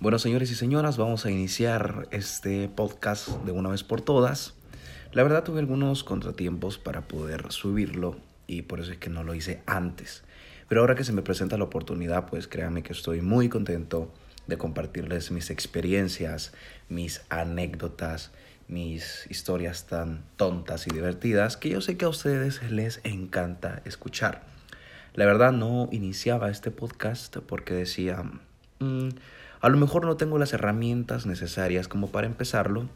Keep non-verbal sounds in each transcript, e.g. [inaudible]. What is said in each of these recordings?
Bueno, señores y señoras, vamos a iniciar este podcast de una vez por todas. La verdad tuve algunos contratiempos para poder subirlo y por eso es que no lo hice antes. Pero ahora que se me presenta la oportunidad, pues créanme que estoy muy contento de compartirles mis experiencias, mis anécdotas, mis historias tan tontas y divertidas que yo sé que a ustedes les encanta escuchar. La verdad no iniciaba este podcast porque decía, mm, a lo mejor no tengo las herramientas necesarias como para empezarlo,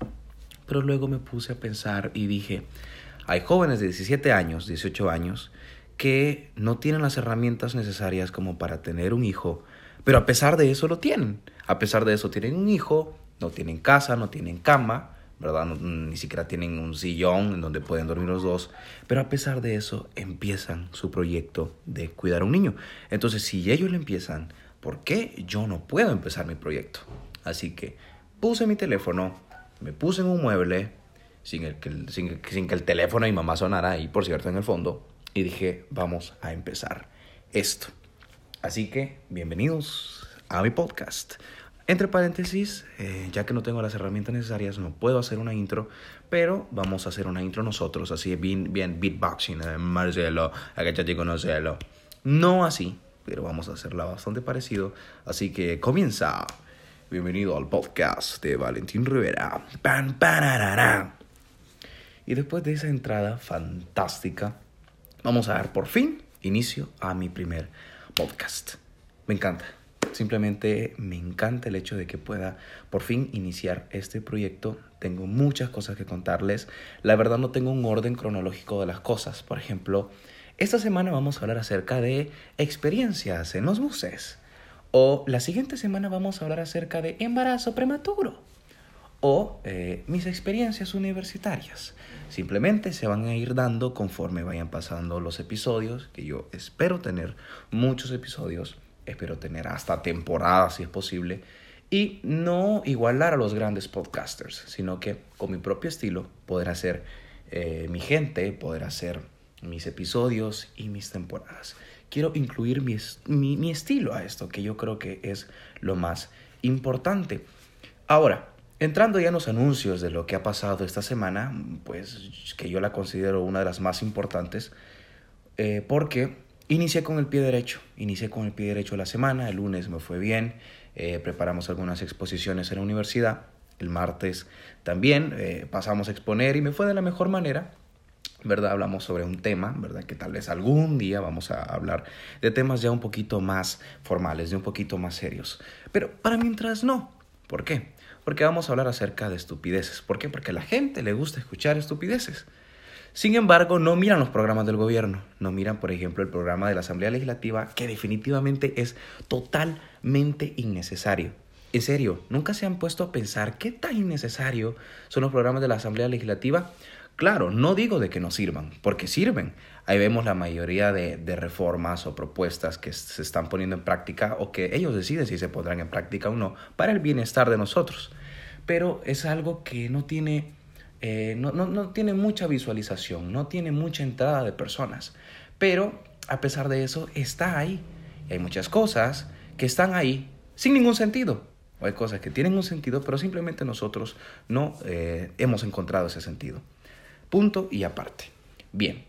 pero luego me puse a pensar y dije, hay jóvenes de 17 años, 18 años, que no tienen las herramientas necesarias como para tener un hijo, pero a pesar de eso lo tienen. A pesar de eso tienen un hijo, no tienen casa, no tienen cama, ¿verdad? ni siquiera tienen un sillón en donde pueden dormir los dos, pero a pesar de eso empiezan su proyecto de cuidar a un niño. Entonces, si ellos lo empiezan, ¿por qué yo no puedo empezar mi proyecto? Así que puse mi teléfono, me puse en un mueble, sin, el, sin, sin que el teléfono de mi mamá sonara ahí, por cierto, en el fondo, y dije, vamos a empezar esto. Así que, bienvenidos a mi podcast. Entre paréntesis, eh, ya que no tengo las herramientas necesarias, no puedo hacer una intro, pero vamos a hacer una intro nosotros, así bien, bien beatboxing, eh, Marcelo, agachate conocerlo. No así, pero vamos a hacerla bastante parecido. Así que comienza. Bienvenido al podcast de Valentín Rivera. Pan, y después de esa entrada fantástica, vamos a dar por fin inicio a mi primer podcast. Me encanta. Simplemente me encanta el hecho de que pueda por fin iniciar este proyecto. Tengo muchas cosas que contarles. La verdad no tengo un orden cronológico de las cosas. Por ejemplo, esta semana vamos a hablar acerca de experiencias en los buses. O la siguiente semana vamos a hablar acerca de embarazo prematuro. O eh, mis experiencias universitarias. Simplemente se van a ir dando conforme vayan pasando los episodios, que yo espero tener muchos episodios, espero tener hasta temporadas si es posible, y no igualar a los grandes podcasters, sino que con mi propio estilo poder hacer eh, mi gente, poder hacer mis episodios y mis temporadas. Quiero incluir mi, mi, estilo a esto, que yo creo que es lo más importante. Ahora, entrando ya en los anuncios de lo que ha pasado esta semana, pues que yo la considero una de las más importantes, eh, porque inicié con el pie derecho, inicié con el pie derecho la semana, el lunes me fue bien, eh, preparamos algunas exposiciones en la universidad, el martes también eh, pasamos a exponer y me fue de la mejor manera. ¿Verdad? Hablamos sobre un tema, ¿verdad? Que tal vez algún día vamos a hablar de temas ya un poquito más formales, de un poquito más serios. Pero para mientras no. ¿Por qué? Porque vamos a hablar acerca de estupideces. ¿Por qué? Porque a la gente le gusta escuchar estupideces. Sin embargo, no miran los programas del gobierno, no miran, por ejemplo, el programa de la Asamblea Legislativa, que definitivamente es totalmente innecesario. En serio, ¿nunca se han puesto a pensar qué tan innecesario son los programas de la Asamblea Legislativa? Claro, no digo de que no sirvan, porque sirven. Ahí vemos la mayoría de, reformas o propuestas que se están poniendo en práctica o que ellos deciden si se pondrán en práctica o no para el bienestar de nosotros. Pero es algo que no tiene, eh, no, no tiene mucha visualización, no tiene mucha entrada de personas. Pero a pesar de eso, está ahí. Y hay muchas cosas que están ahí sin ningún sentido. O hay cosas que tienen un sentido, pero simplemente nosotros no eh, hemos encontrado ese sentido. Punto y aparte. Bien,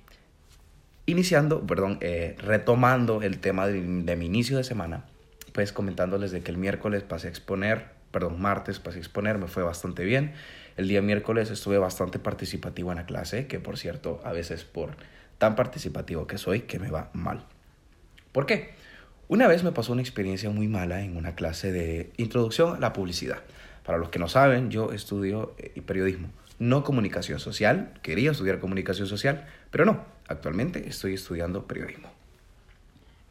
iniciando, perdón, eh, retomando el tema de, mi inicio de semana, pues comentándoles de que el miércoles pasé a exponer, perdón, martes pasé a exponer, me fue bastante bien. El día miércoles estuve bastante participativo en la clase, que por cierto, a veces por tan participativo que soy, que me va mal. ¿Por qué? Una vez me pasó una experiencia muy mala en una clase de introducción a la publicidad. Para los que no saben, yo estudio eh, periodismo no comunicación social, quería estudiar comunicación social, pero no, actualmente estoy estudiando periodismo.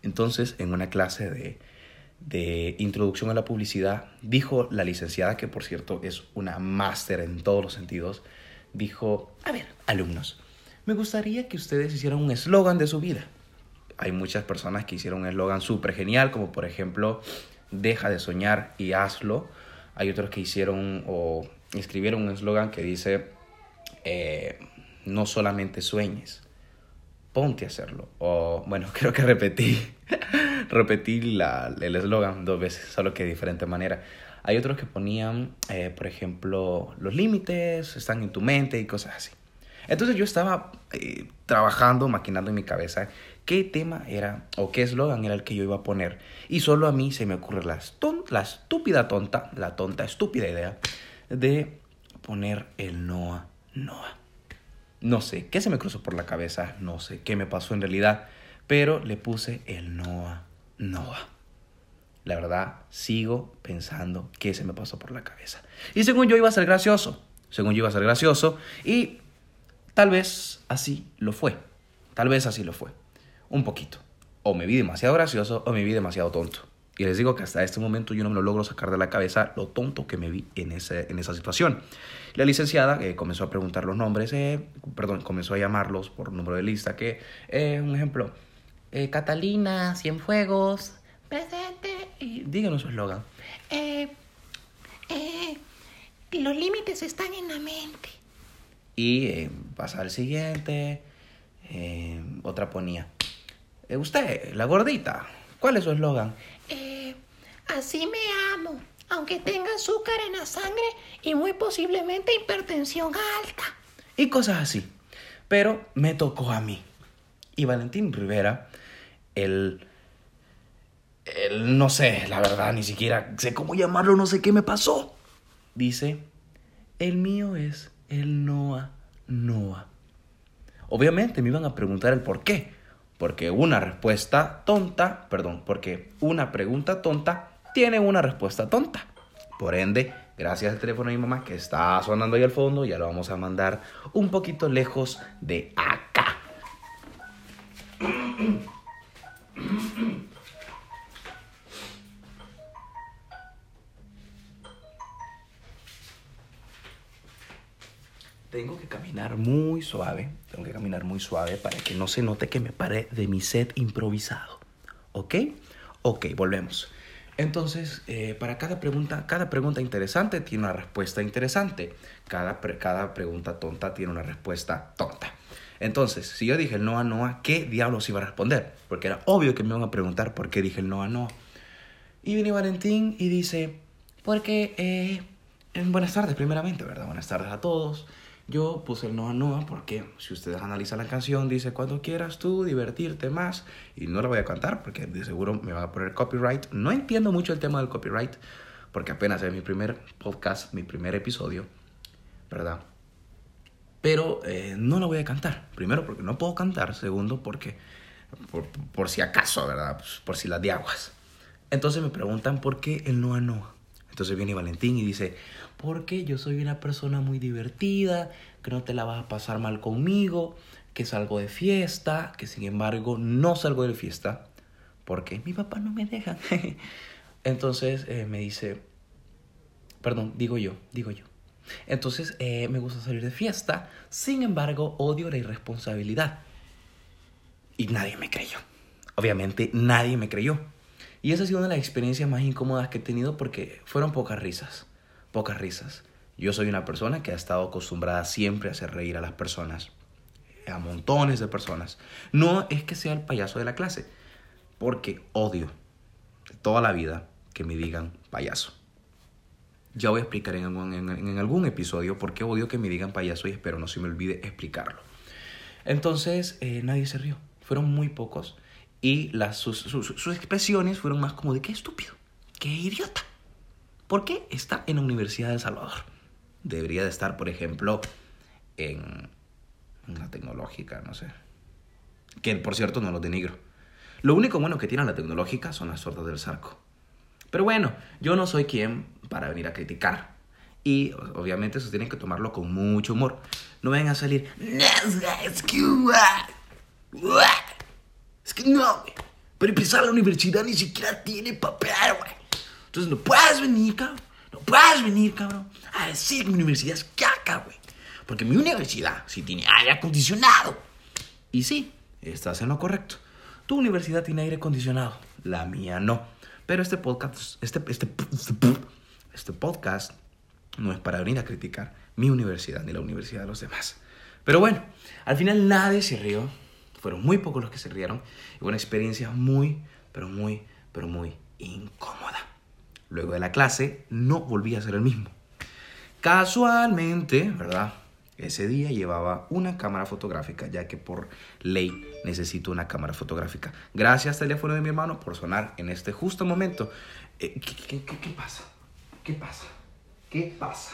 Entonces, en una clase de, de introducción a la publicidad, dijo la licenciada, que por cierto es una máster en todos los sentidos, dijo, a ver, alumnos, me gustaría que ustedes hicieran un eslogan de su vida. Hay muchas personas que hicieron un eslogan súper genial, como por ejemplo, deja de soñar y hazlo. Hay otros que hicieron escribieron un eslogan que dice, eh, no solamente sueñes, ponte a hacerlo. O bueno, [laughs] creo que repetí, [laughs] repetí la, el eslogan dos veces, solo que de diferente manera. Hay otros que ponían, eh, por ejemplo, los límites están en tu mente y cosas así. Entonces yo estaba eh, trabajando, maquinando en mi cabeza qué tema era o qué eslogan era el que yo iba a poner. Y solo a mí se me ocurre la, la estúpida tonta, la tonta estúpida idea de poner el Noah Noah. No sé qué se me cruzó por la cabeza, no sé qué me pasó en realidad, pero le puse el Noah Noah. La verdad, sigo pensando qué se me pasó por la cabeza. Y según yo iba a ser gracioso, según yo iba a ser gracioso, y tal vez así lo fue. Tal vez así lo fue. Un poquito. O me vi demasiado gracioso o me vi demasiado tonto. Y les digo que hasta este momento yo no me lo logro sacar de la cabeza lo tonto que me vi en, ese, en esa situación. La licenciada eh, comenzó a preguntar los nombres, eh, perdón, comenzó a llamarlos por número de lista, que, eh, un ejemplo, eh, Catalina, Cienfuegos, presente, y díganos su eslogan. Eh, los límites están en la mente. Y pasa al siguiente, otra ponía, usted, la gordita, ¿cuál es su eslogan? Así me amo, aunque tenga azúcar en la sangre y muy posiblemente hipertensión alta. Y cosas así. Pero me tocó a mí. Y Valentín Rivera, el... el no sé, la verdad, ni siquiera sé cómo llamarlo, no sé qué me pasó. Dice, el mío es el Noah Noah. Obviamente me iban a preguntar el por qué. Porque una respuesta tonta, perdón, porque una pregunta tonta tiene una respuesta tonta. Por ende, gracias al teléfono de mi mamá que está sonando ahí al fondo, ya lo vamos a mandar un poquito lejos de acá. Tengo que caminar muy suave, tengo que caminar muy suave para que no se note que me pare de mi set improvisado. ¿Ok? Ok, volvemos. Entonces, eh, para cada pregunta, cada pregunta interesante tiene una respuesta interesante. Cada, cada pregunta tonta tiene una respuesta tonta. Entonces, si yo dije el no a Noah, ¿qué diablos iba a responder? Porque era obvio que me iban a preguntar por qué dije el no a Noah. Y viene Valentín y dice, porque, eh, buenas tardes primeramente, ¿verdad? Buenas tardes a todos. Yo puse el Noa Noa porque si ustedes analizan la canción dice cuando quieras tú divertirte más y no la voy a cantar porque de seguro me va a poner copyright. No entiendo mucho el tema del copyright porque apenas es mi primer podcast, mi primer episodio, ¿verdad? Pero eh, no la voy a cantar. Primero porque no puedo cantar, segundo porque por, por si acaso, ¿verdad? Pues, por si las de aguas. Entonces me preguntan por qué el Noa Noa. Entonces viene Valentín y dice, porque yo soy una persona muy divertida, que no te la vas a pasar mal conmigo, que salgo de fiesta, que sin embargo no salgo de fiesta, porque mi papá no me deja. [laughs] Entonces eh, me dice, perdón, digo yo, digo yo. Entonces eh, me gusta salir de fiesta, sin embargo odio la irresponsabilidad. Y nadie me creyó. Obviamente nadie me creyó. Y esa ha sido una de las experiencias más incómodas que he tenido porque fueron pocas risas, pocas risas. Yo soy una persona que ha estado acostumbrada siempre a hacer reír a las personas, a montones de personas. No es que sea el payaso de la clase, porque odio toda la vida que me digan payaso. Ya voy a explicar en algún, episodio por qué odio que me digan payaso y espero no se me olvide explicarlo. Entonces, eh, nadie se rió. Fueron muy pocos. Y las, sus, expresiones fueron más como de qué estúpido, qué idiota. ¿Por qué está en la Universidad de Salvador? Debería de estar, por ejemplo, en la tecnológica, no sé. Que por cierto no lo denigro. Lo único bueno que tiene la tecnológica son las sordas del sarco. Pero bueno, yo no soy quien para venir a criticar. Y obviamente eso tienen que tomarlo con mucho humor. No vengan a salir. Es que no, güey. Para empezar, la universidad ni siquiera tiene papel, güey. Entonces no puedes venir, cabrón. No puedes venir, cabrón, a decir que mi universidad es caca, güey. Porque mi universidad sí tiene aire acondicionado. Y sí, estás en lo correcto. Tu universidad tiene aire acondicionado. La mía no. Pero este podcast, este, este, este, podcast no es para venir a criticar mi universidad ni la universidad de los demás. Pero bueno, al final nadie se rió Fueron muy pocos los que se rieron. Y una experiencia muy, pero muy, pero muy incómoda. Luego de la clase no volví a ser el mismo. Casualmente, ¿verdad? Ese día llevaba una cámara fotográfica, ya que por ley necesito una cámara fotográfica. Gracias teléfono de mi hermano por sonar en este justo momento. Eh, ¿qué, qué, qué, qué pasa? ¿Qué pasa? ¿Qué pasa?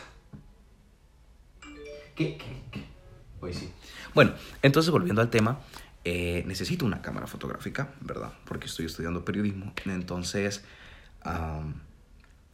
¿Qué, qué, qué? Pues sí. Bueno, entonces volviendo al tema, eh, necesito una cámara fotográfica, ¿verdad? Porque estoy estudiando periodismo. Entonces, am,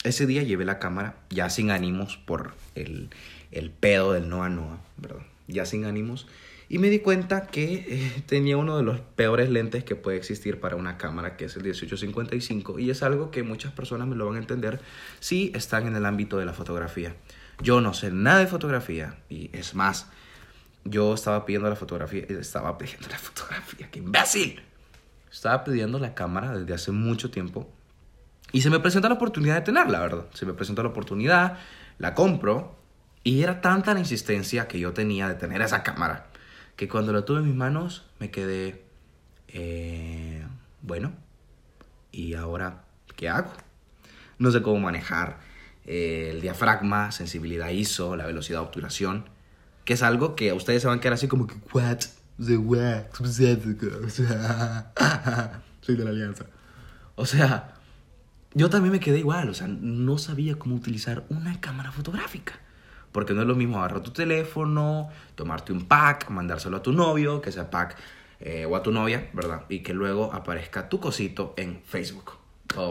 ese día llevé la cámara ya sin ánimos por el, el pedo del Noa Noa, ¿verdad? Ya sin ánimos. Y me di cuenta que eh, [laughs] tenía uno de los peores lentes que puede existir para una cámara, que es el 1855. Y es algo que muchas personas me lo van a entender si están en el ámbito de la fotografía. Yo no sé nada de fotografía. Y es más, yo estaba pidiendo la fotografía. Estaba pidiendo la [laughs] fotografía. ¡Qué imbécil! Estaba pidiendo la cámara desde hace mucho tiempo. Y se me presenta la oportunidad de tenerla, ¿verdad? Se me presenta la oportunidad, la compro. Y era tanta la insistencia que yo tenía de tener esa cámara que cuando la tuve en mis manos me quedé, eh, bueno, ¿y ahora qué hago? No sé cómo manejar eh, el diafragma, sensibilidad ISO, la velocidad de obturación, que es algo que ustedes se van a quedar así como que, what? The what? [laughs] Soy de la alianza. O sea, yo también me quedé igual, o sea, no sabía cómo utilizar una cámara fotográfica. Porque no es lo mismo agarrar tu teléfono, tomarte un pack, mandárselo a tu novio, que sea pack, eh, o a tu novia, ¿verdad? Y que luego aparezca tu cosito en Facebook.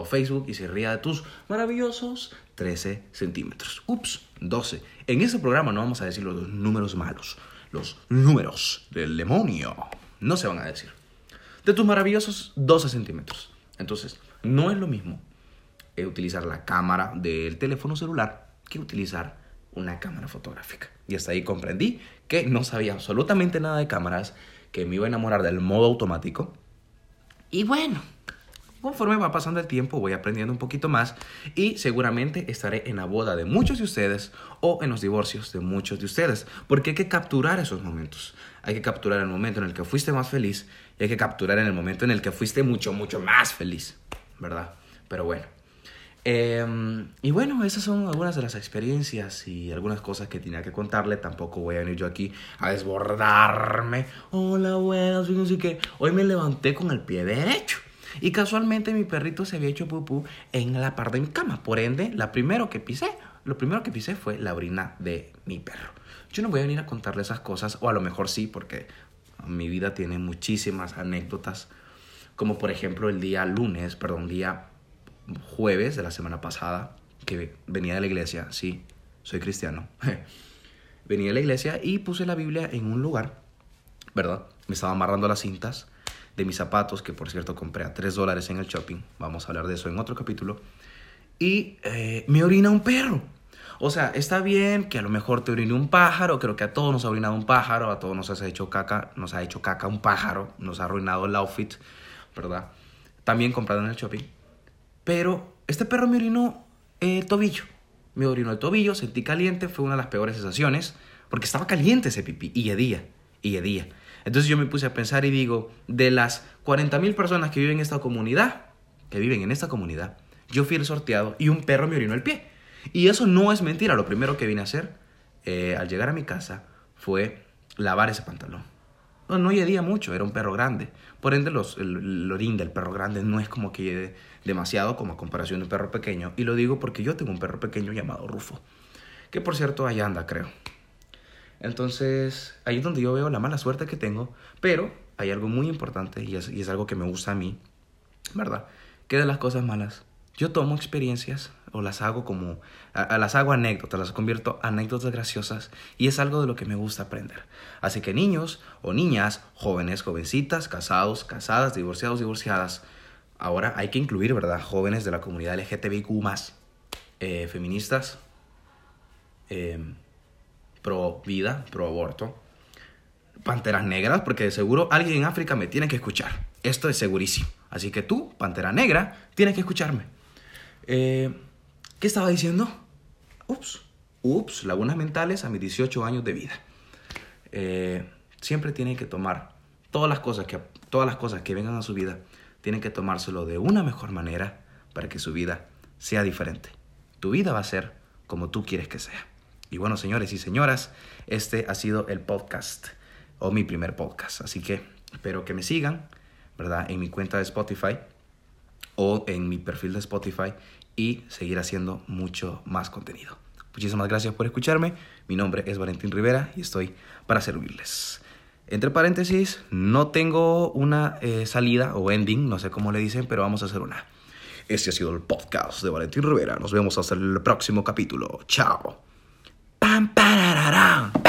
Facebook y se ría de tus maravillosos 13 centímetros. Ups, 12. En ese programa no vamos a decir los números malos, los números del demonio. No se van a decir. De tus maravillosos 12 centímetros. Entonces, no es lo mismo eh, utilizar la cámara del teléfono celular que utilizar una cámara fotográfica. Y hasta ahí comprendí que no sabía absolutamente nada de cámaras, que me iba a enamorar del modo automático. Y bueno, conforme va pasando el tiempo voy aprendiendo un poquito más y seguramente estaré en la boda de muchos de ustedes o en los divorcios de muchos de ustedes, porque hay que capturar esos momentos. Hay que capturar el momento en el que fuiste más feliz y hay que capturar en el momento en el que fuiste mucho, mucho más feliz, ¿verdad? Pero bueno. Eh, y bueno, esas son algunas de las experiencias y algunas cosas que tenía que contarle. Tampoco voy a venir yo aquí a desbordarme. Hola, buenas, fíjense que hoy me levanté con el pie derecho. Y casualmente mi perrito se había hecho pupú en la par de mi cama. Por ende, la primero que pisé, lo primero que pisé fue la orina de mi perro. Yo no voy a venir a contarle esas cosas, o a lo mejor sí, porque mi vida tiene muchísimas anécdotas. Como por ejemplo el día lunes, perdón, día jueves de la semana pasada, que venía de la iglesia, sí, soy cristiano. [laughs] venía de la iglesia y puse la Biblia en un lugar, ¿verdad? Me estaba amarrando las cintas de mis zapatos, que por cierto compré a 3 dólares en el shopping. Vamos a hablar de eso en otro capítulo. Y eh, me orina un perro. O sea, está bien que a lo mejor te orine un pájaro, creo que a todos nos ha orinado un pájaro, a todos nos ha hecho caca, nos ha hecho caca un pájaro, nos ha arruinado el outfit, ¿verdad? También comprado en el shopping. Pero este perro me orinó el tobillo. Me orinó el tobillo, sentí caliente, fue una de las peores sensaciones, porque estaba caliente ese pipí y hedía, y hedía. Entonces yo me puse a pensar y digo, de las 40.000 personas que viven en esta comunidad, que viven en esta comunidad, yo fui el sorteado y un perro me orinó el pie. Y eso no es mentira. Lo primero que vine a hacer eh, al llegar a mi casa fue lavar ese pantalón. No, no hedía mucho, era un perro grande. Por ende, los, el, el orín del perro grande no es como que hede demasiado como a comparación de un perro pequeño. Y lo digo porque yo tengo un perro pequeño llamado Rufo. Que por cierto, ahí anda, creo. Entonces, ahí es donde yo veo la mala suerte que tengo. Pero hay algo muy importante y es, algo que me gusta a mí, ¿verdad? Que de las cosas malas, yo tomo experiencias o las hago como, a, las hago anécdotas, las convierto anécdotas graciosas y es algo de lo que me gusta aprender. Así que niños o niñas, jóvenes, jovencitas, casados, casadas, divorciados, divorciadas, ahora hay que incluir, ¿verdad? Jóvenes de la comunidad LGTBIQ+, eh, feministas, eh, pro vida, pro aborto, panteras negras, porque de seguro alguien en África me tiene que escuchar. Esto es segurísimo. Así que tú, pantera negra, tienes que escucharme. Eh, ¿Qué estaba diciendo? Ups, ups, lagunas mentales a mis 18 años de vida. Eh, siempre tienen que tomar todas las cosas que, todas las cosas que vengan a su vida, tienen que tomárselo de una mejor manera para que su vida sea diferente. Tu vida va a ser como tú quieres que sea. Y bueno, señores y señoras, este ha sido el podcast o mi primer podcast. Así que espero que me sigan, ¿verdad? En mi cuenta de Spotify o en mi perfil de Spotify y seguir haciendo mucho más contenido. Muchísimas gracias por escucharme. Mi nombre es Valentín Rivera y estoy para servirles. Entre paréntesis, no tengo una eh, salida o ending, no sé cómo le dicen, pero vamos a hacer una. Este ha sido el podcast de Valentín Rivera. Nos vemos hasta el próximo capítulo. Chao. Caralho!